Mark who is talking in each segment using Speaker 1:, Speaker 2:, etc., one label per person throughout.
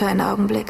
Speaker 1: für einen Augenblick.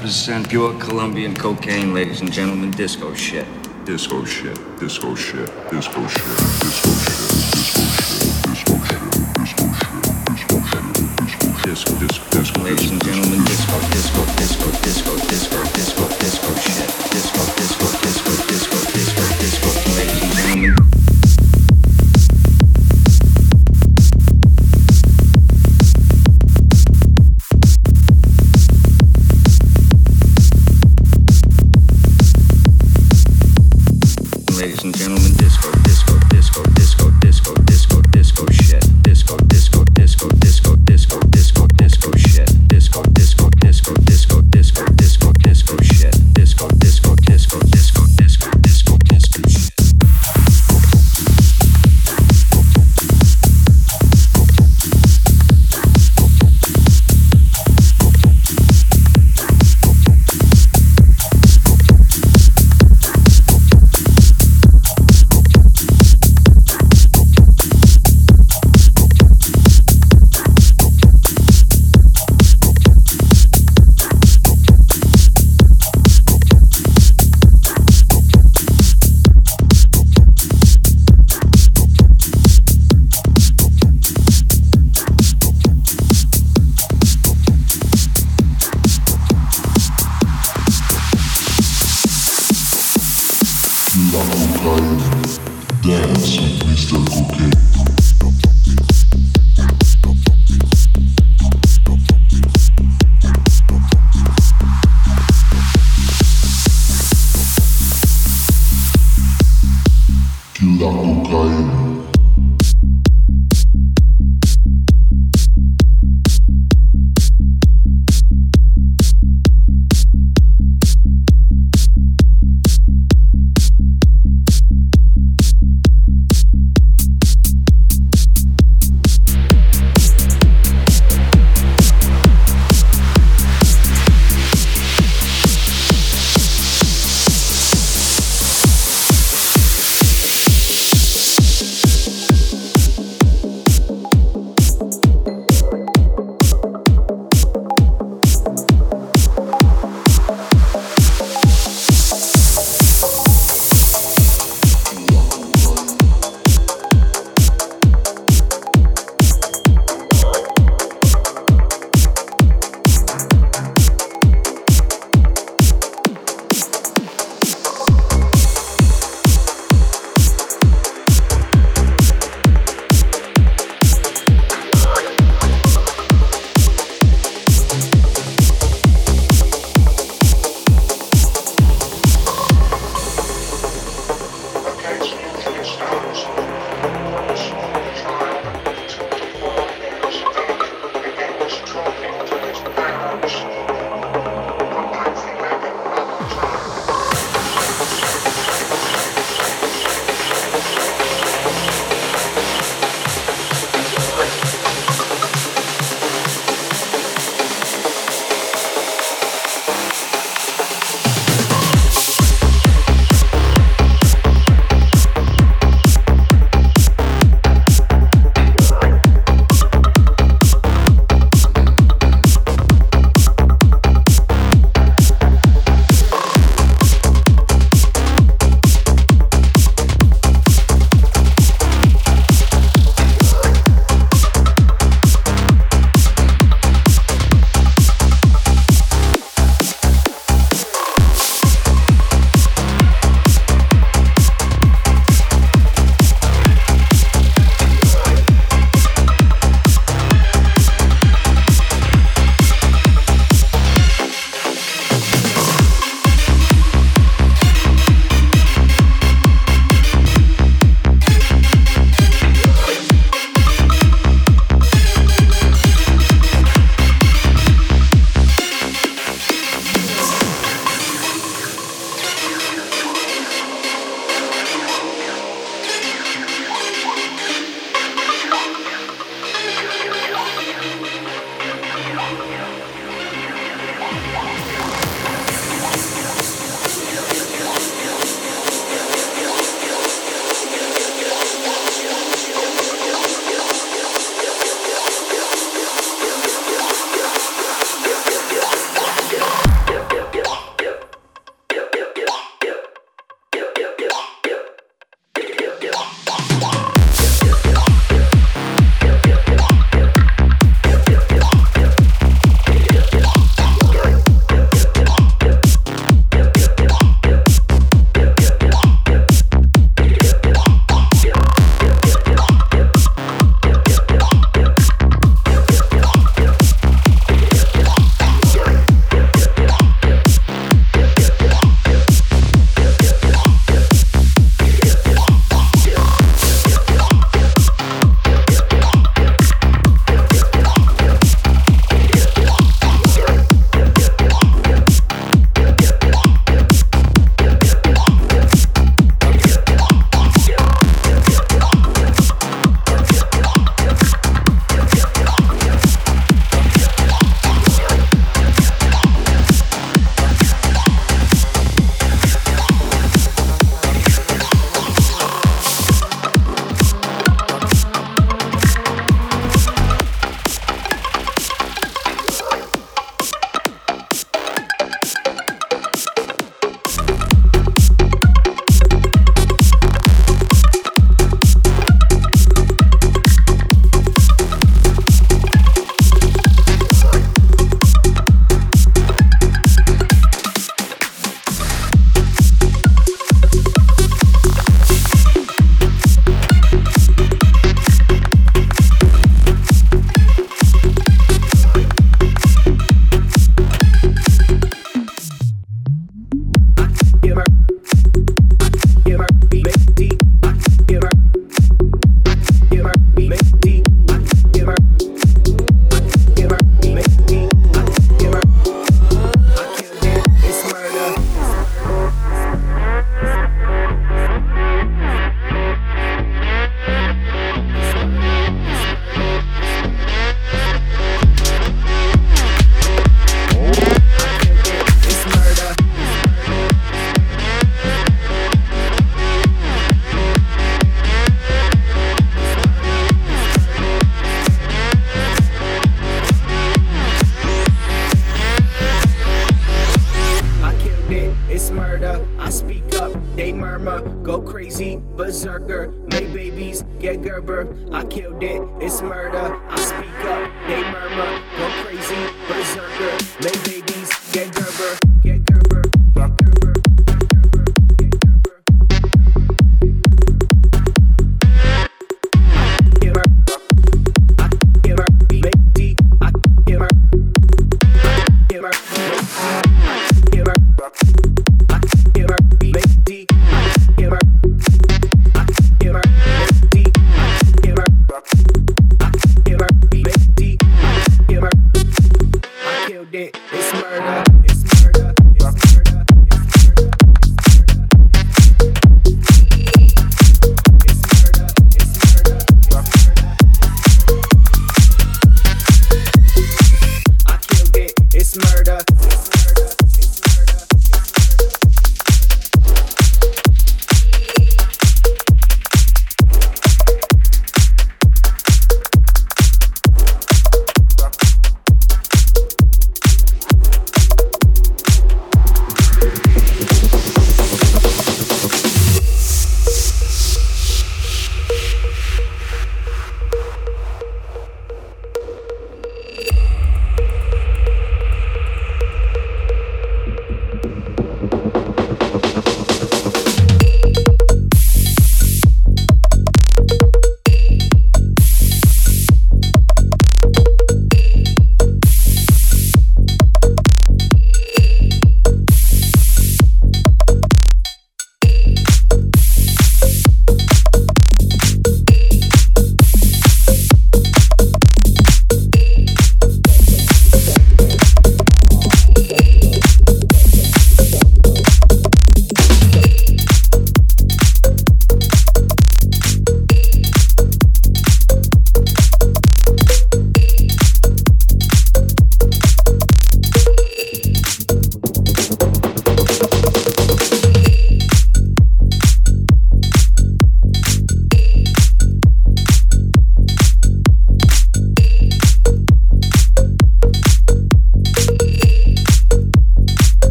Speaker 2: percent pure Colombian cocaine, ladies and gentlemen. Disco shit.
Speaker 3: Disco shit. Disco shit. Disco shit. Disco shit.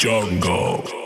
Speaker 4: Jungle.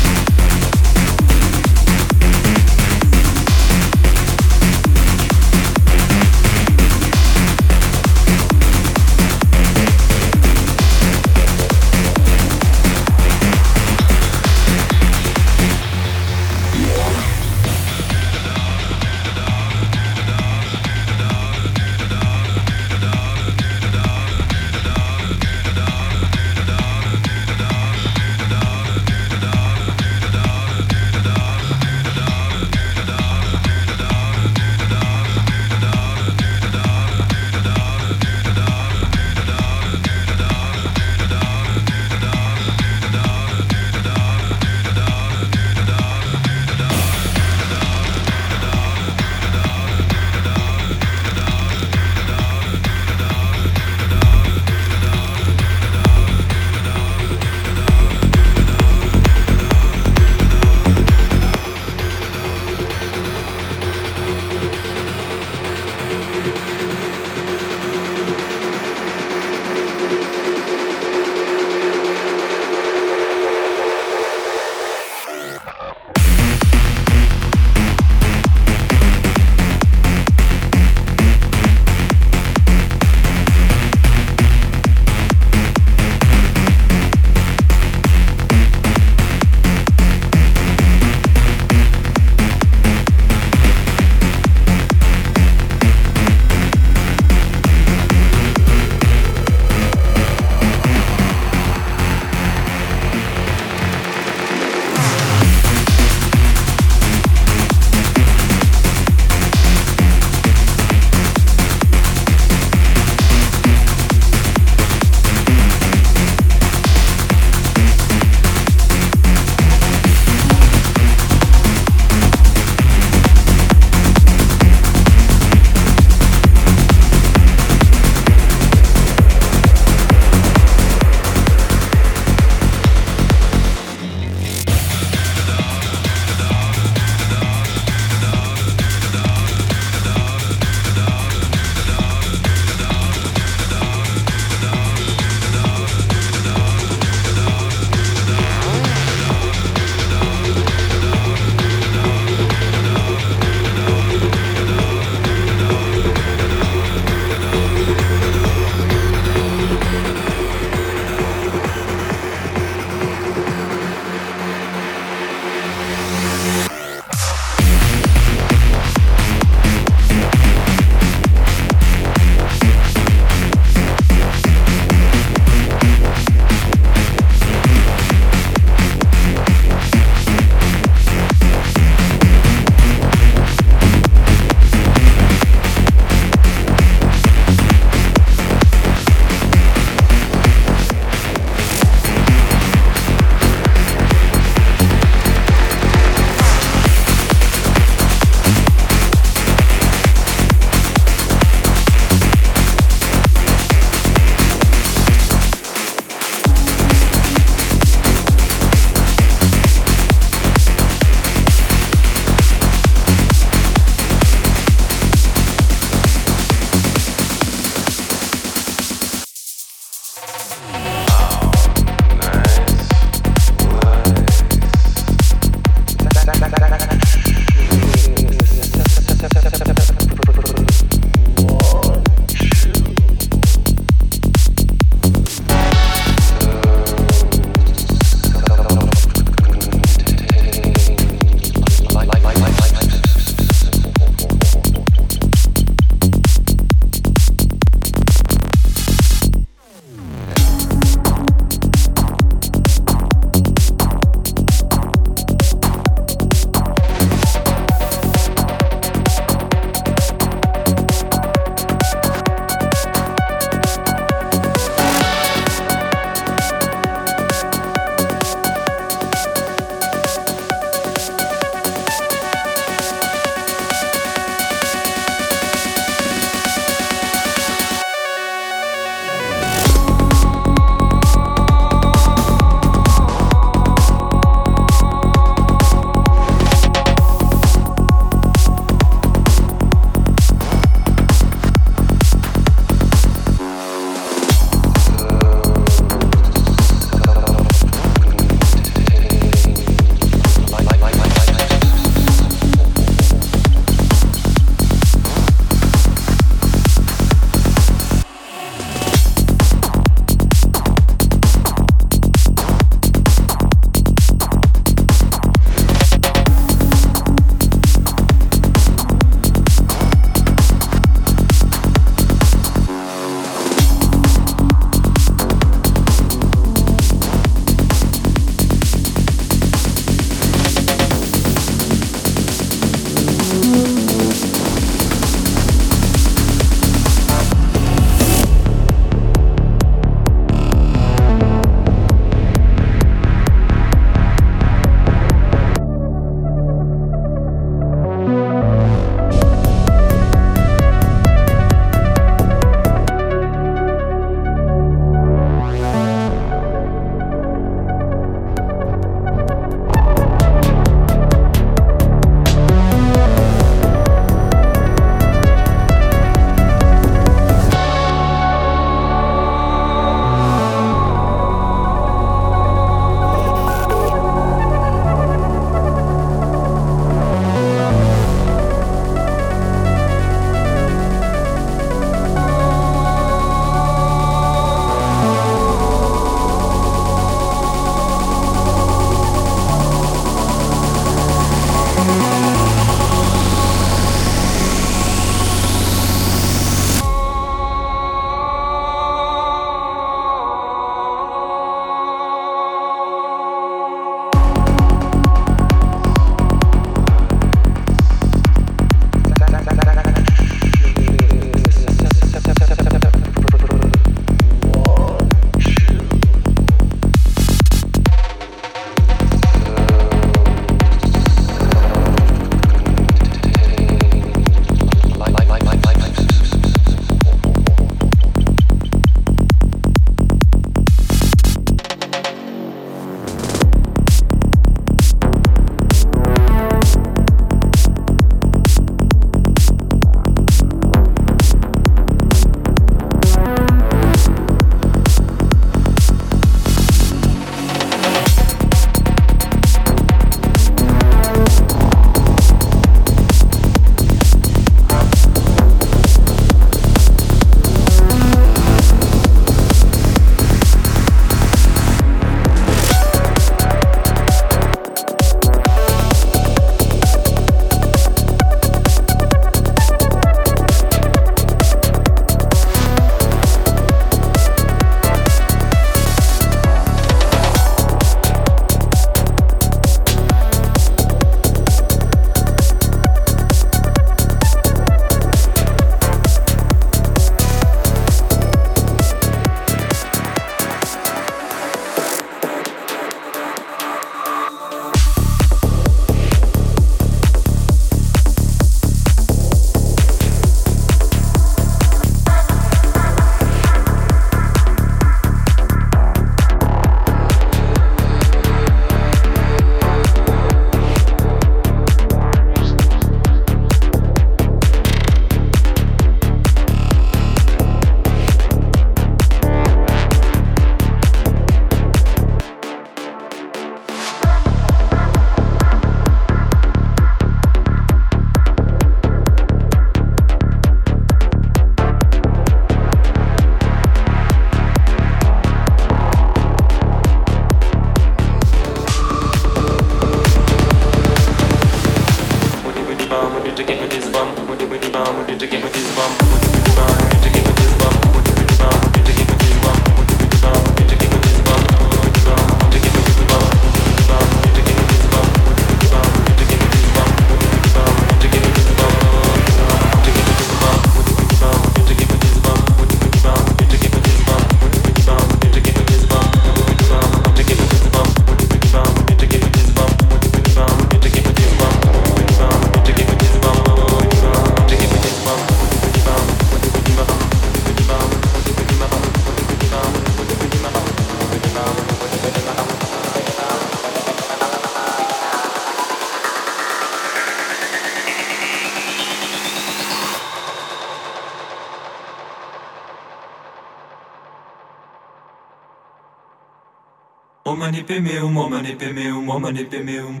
Speaker 5: pemeum, omane pemeum, omane pemeum.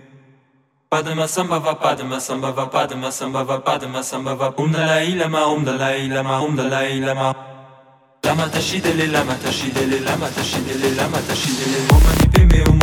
Speaker 5: Padma sambhava, padma sambhava, padma sambhava, padma. Om um Dalai um um Lama, Om Dalai Lama, Om Dalai Lama. Lama tashidele, lama tashidele, lama tashidele, lama tashidele.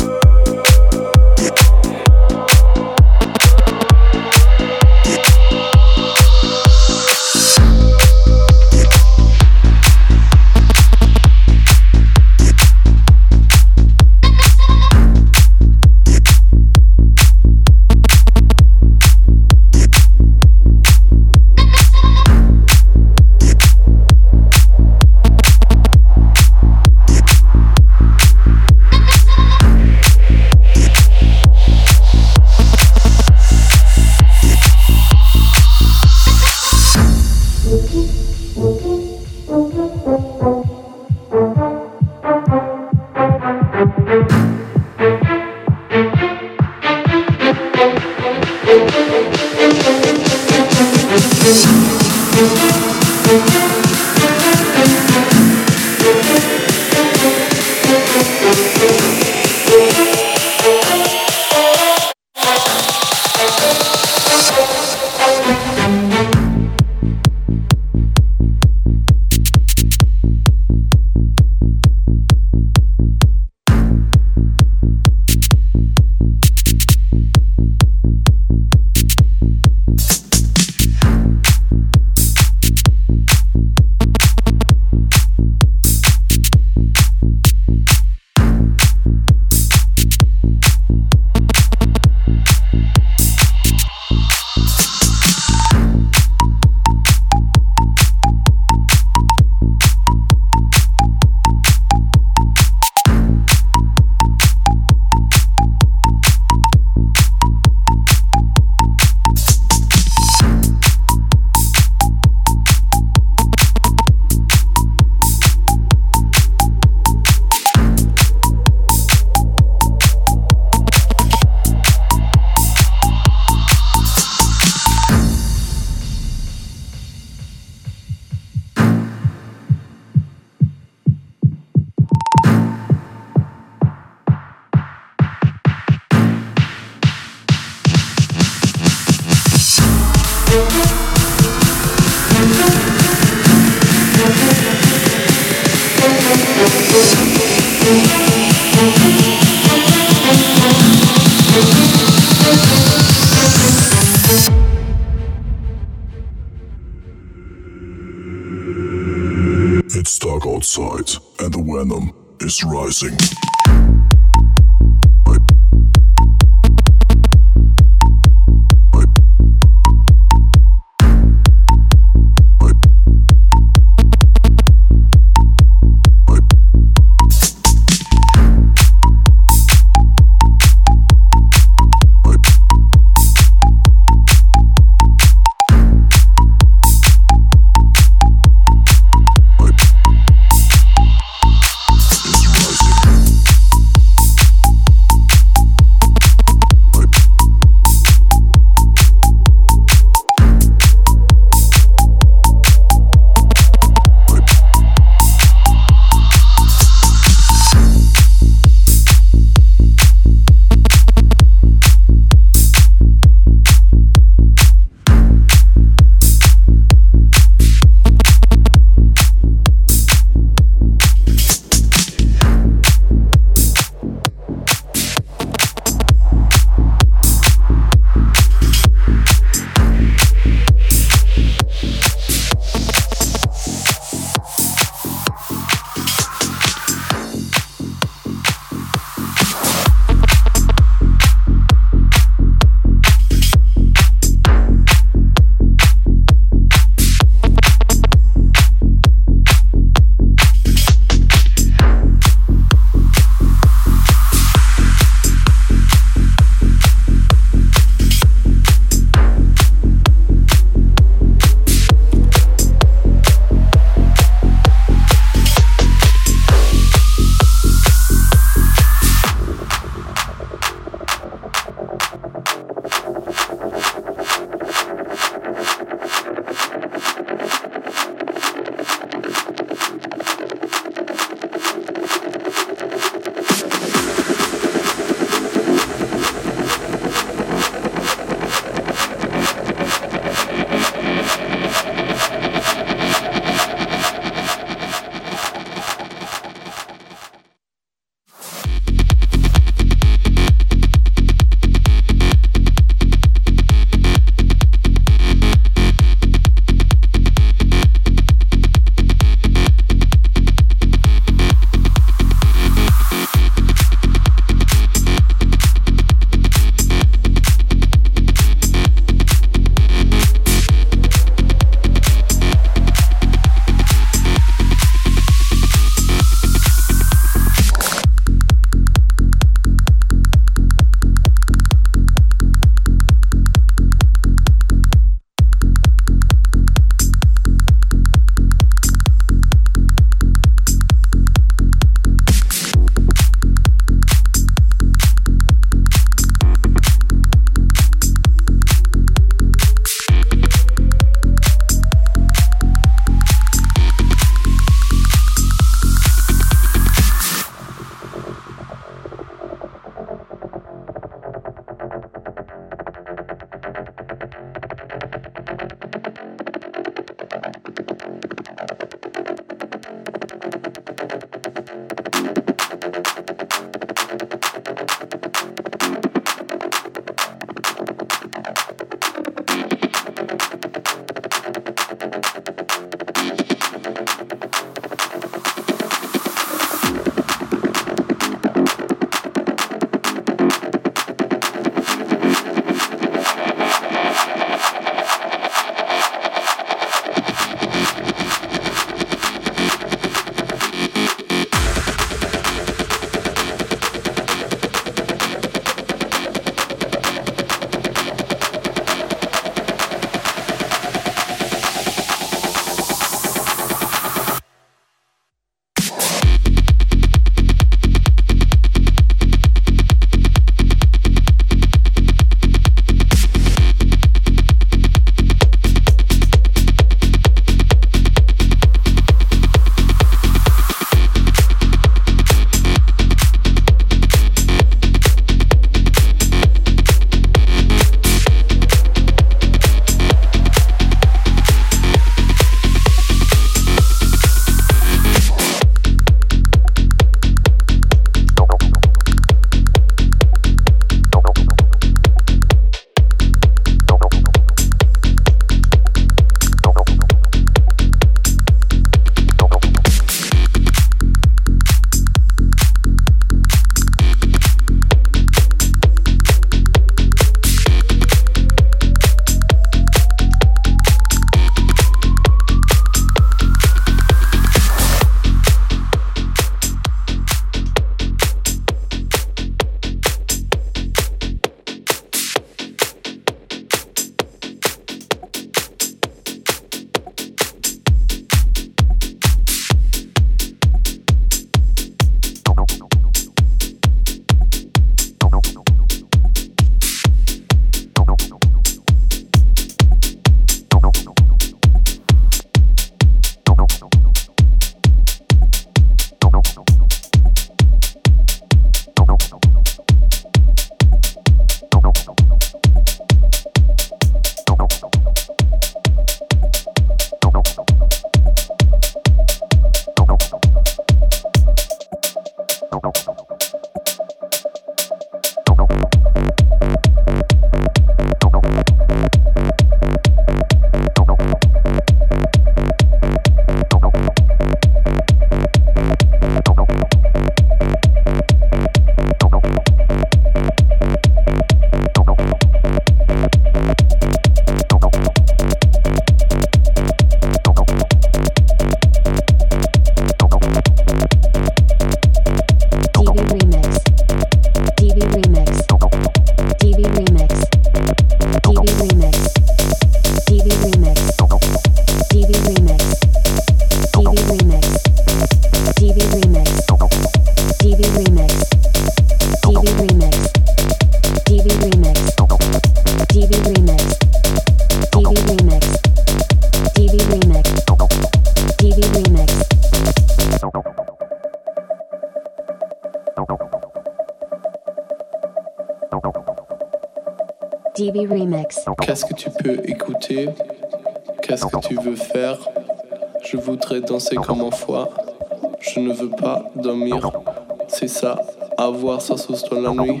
Speaker 6: Dans la nuit.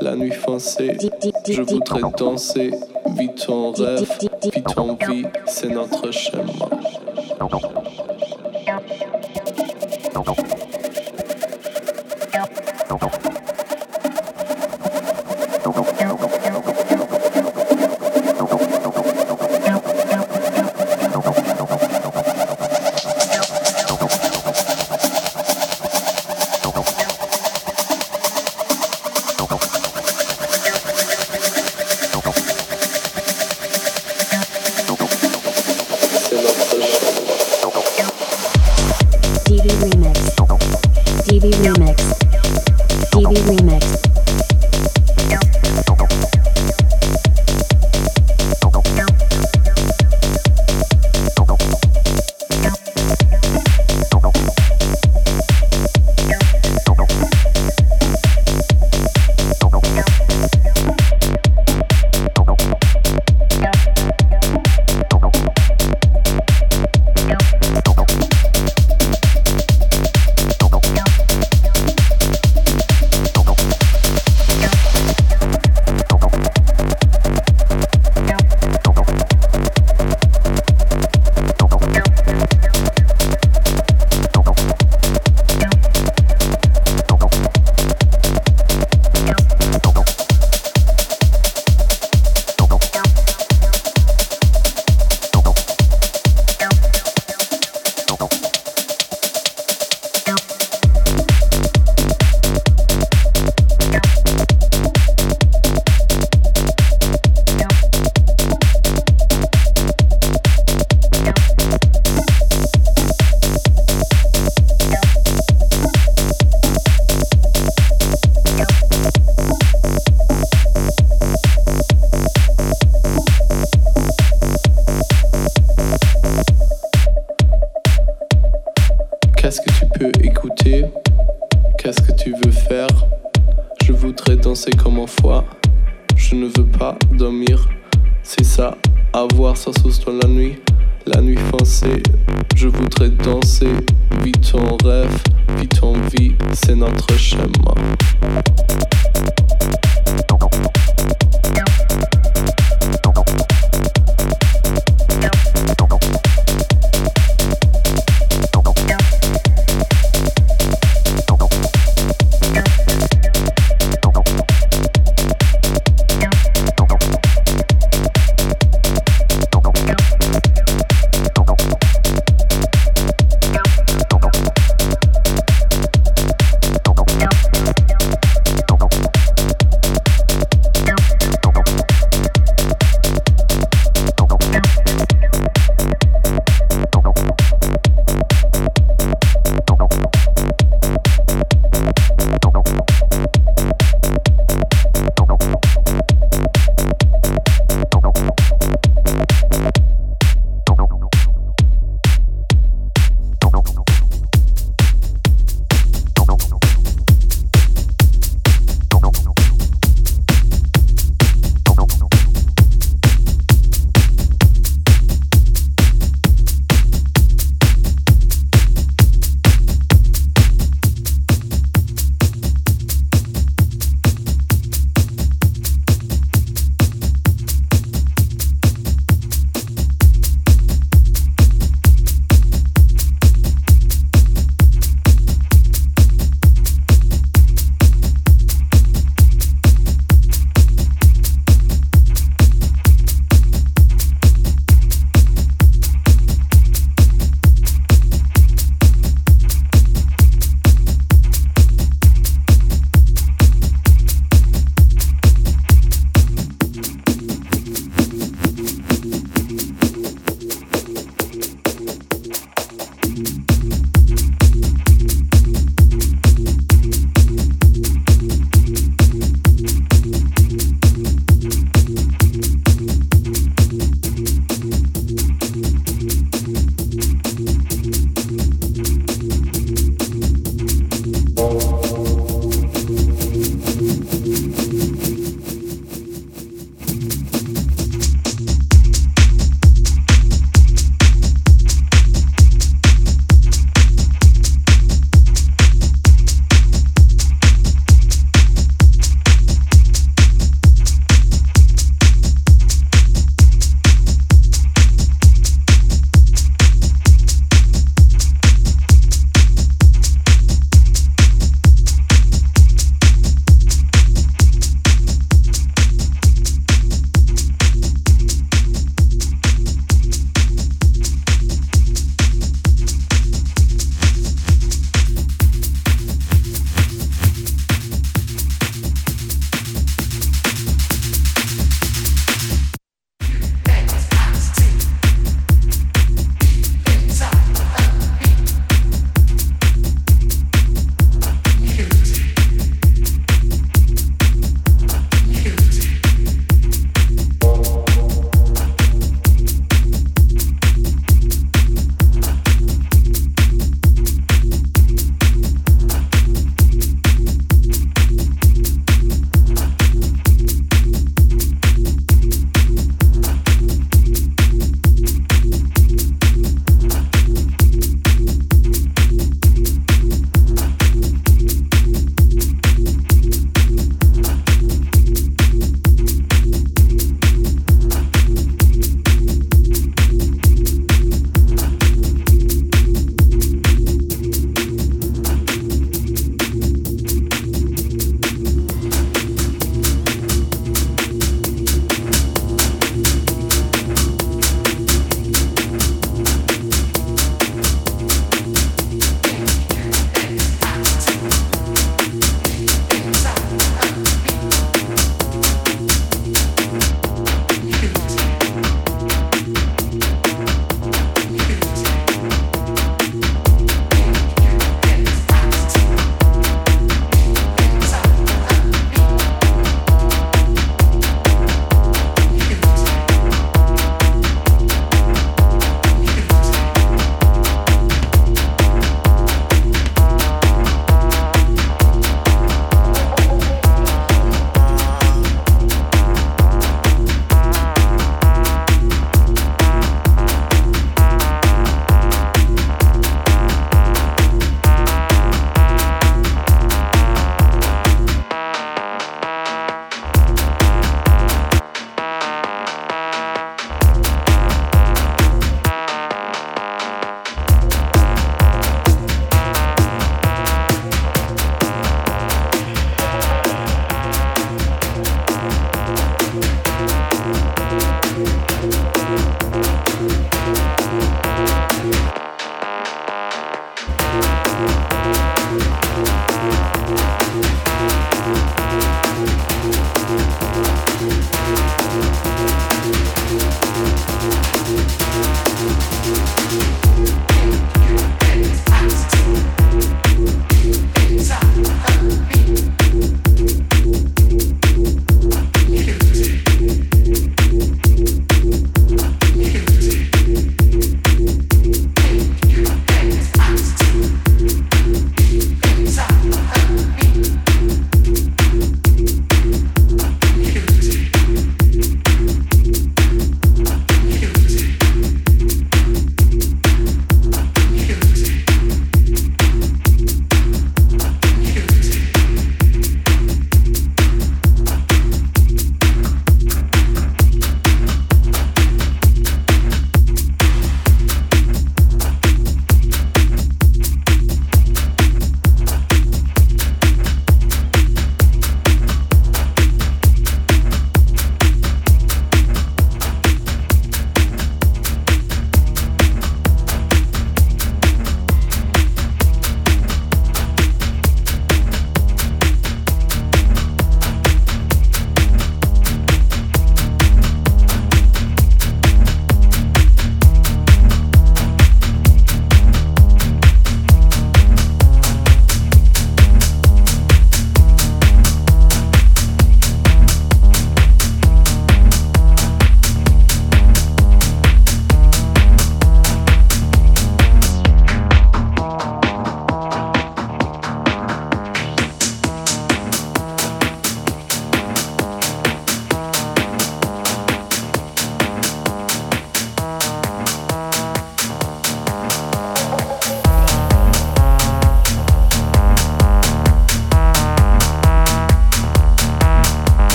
Speaker 6: La nuit foncée, je voudrais danser. Vite ton rêve, vite ton vie, c'est notre